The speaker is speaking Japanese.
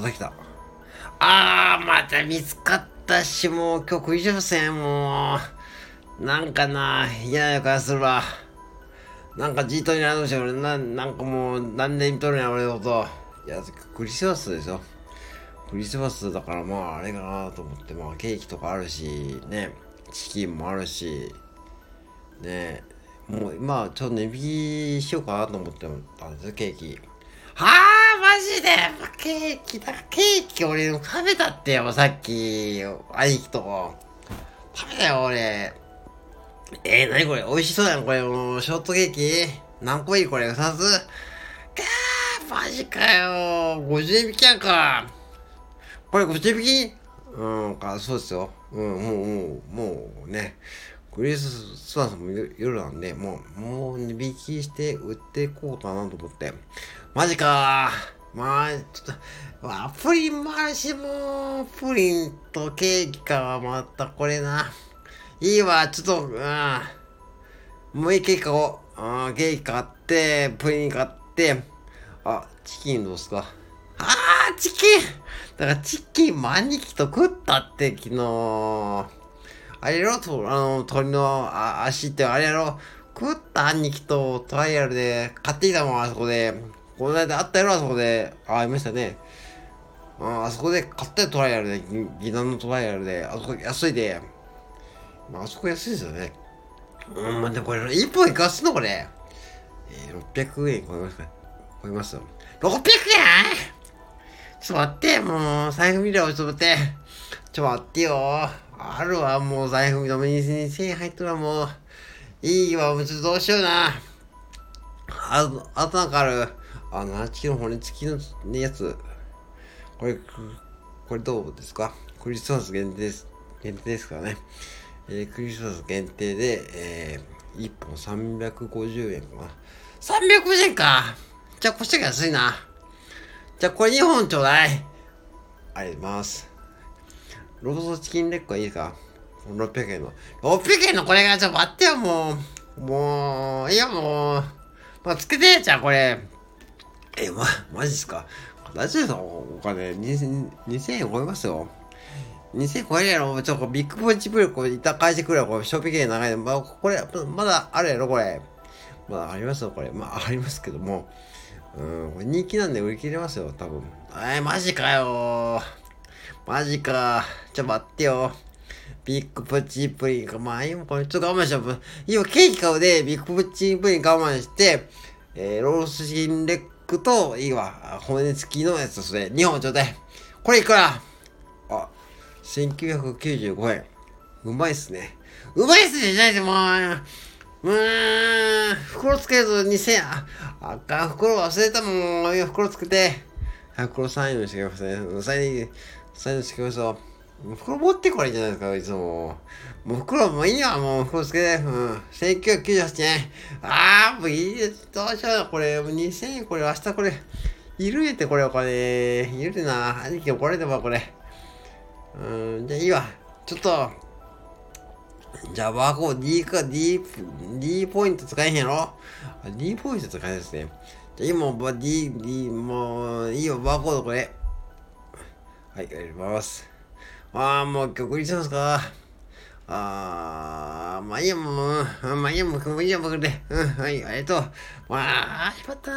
また来た。あー、また見つかったし、もう今日クリスマスやん、もう。なんかな、嫌な予感するわ。なんかじっとになるんし、俺な、なんかもう何年見とるんや、俺のこと。いや、クリスマスでしょ。クリスマスだからまああれかなと思って、まあケーキとかあるし、ね、チキンもあるし、ね、もう今ちょっと値引きしようかなと思ってたんですよ、ケーキ。はあ、マジでケーキだ、ケーキ俺食べたってよ、さっき、兄貴と。食べたよ、俺。えー、なにこれ？美味しそうやん、これ。もう、ショートケーキ？何個いいこれ ?2 つ？かー、マジかよ。50円引きやんか。これ50円引き？うんか、そうですよ。うん、もう、もう、もうね。クリスマスも夜なんで、もう、もう値引きして売っていこうかなと思って。マジかまあ、ちょっと、わ、プリンもあるし、もう、プリンとケーキか、またこれな。いいわ、ちょっと、うん。もういいケーキ買おう。うん、ケーキ買って、プリン買って、あ、チキンどうすか？あー、チキンだからチキンも兄貴と食ったって、昨日。あれやろ？と、あの、鳥のあ足ってあれやろ？食った兄貴とトライアルで買ってきたもん、あそこで。この間あったやろ、あそこで。あ、ありましたね。ああそこで買った、トライアルで。ギナのトライアルで。あそこ安いで。まあ、あそこ安いですよね。うん、まあ、でもこれ、1本いかすの？これ。えー、600円超えますか？超えますよ。600円？ちょっと待って、もう、財布見ろ、ちょっと待って。ちょっと待ってよ。あるわ、もう財布見ろ、2000円入っとるわ、もう。いいわ、もうちょっとどうしような。あ、あとなんかある。あの、8キロ骨付きのやつ。これ、これどうですか？クリスマス限定です。限定ですからね。えー、クリスマス限定で、えー、1本350円かな。350円か？じゃあこっちが安いな。じゃあこれ2本ちょうだい。ありがとうございます。ローソチキンレッグはいいか ?600 円の。600円の？これがちょっと待ってよ、もう。もう、いやもう。まあ、つけてじゃあこれ。え、ま、マジっすか？大丈夫ですお金2000、2000円超えますよ。2000超えるやろちょっと、ビッグポンチプルこれ、いた返してくれよ。これ、ショッピング長いの。まあ、これ、まだあるやろこれ。まだありますよ、これ。まあ、ありますけども。うん、これ人気なんで売り切れますよ、多分。えー、マジかよマジか。ちょ、待ってよ。ビッグプッチプリンか。まあ、今これちょっと我慢しよう。今ケーキ買うで、ビッグプッチプリン我慢して、えー、ロースチンレックと、いいわ。骨付きのやつそれ。2本ちょうだい。これいくら？あ、1995円。うまいっすね。うまいっすねじゃないでもう。うーん、袋つけず2000円。あかん、袋忘れたもん。いや、袋つけて。袋3円にしてください。3円、3円にしてください。袋持ってこれじゃないですか、いつも。もう袋もういいや、もう袋つけて。うん。1998円。あー、もういいです。どうしよう。これ、もう2000円、これ、明日これ。いるえってこれお金。いるな。兄貴怒られてば、これ。うん、じゃあいいわ。ちょっと、じゃあバーコード D か D、D ポイント使えへんやろ ?D ポイント使えないですね。じゃあ今も D、D、もういいよ、バーコードこれ。はい、やります。ああ、もう曲にしますか。ああ、まあいいや、もう、まあいいや、もういいや、僕で。うん、はい、ありがとう。わあ、しまった。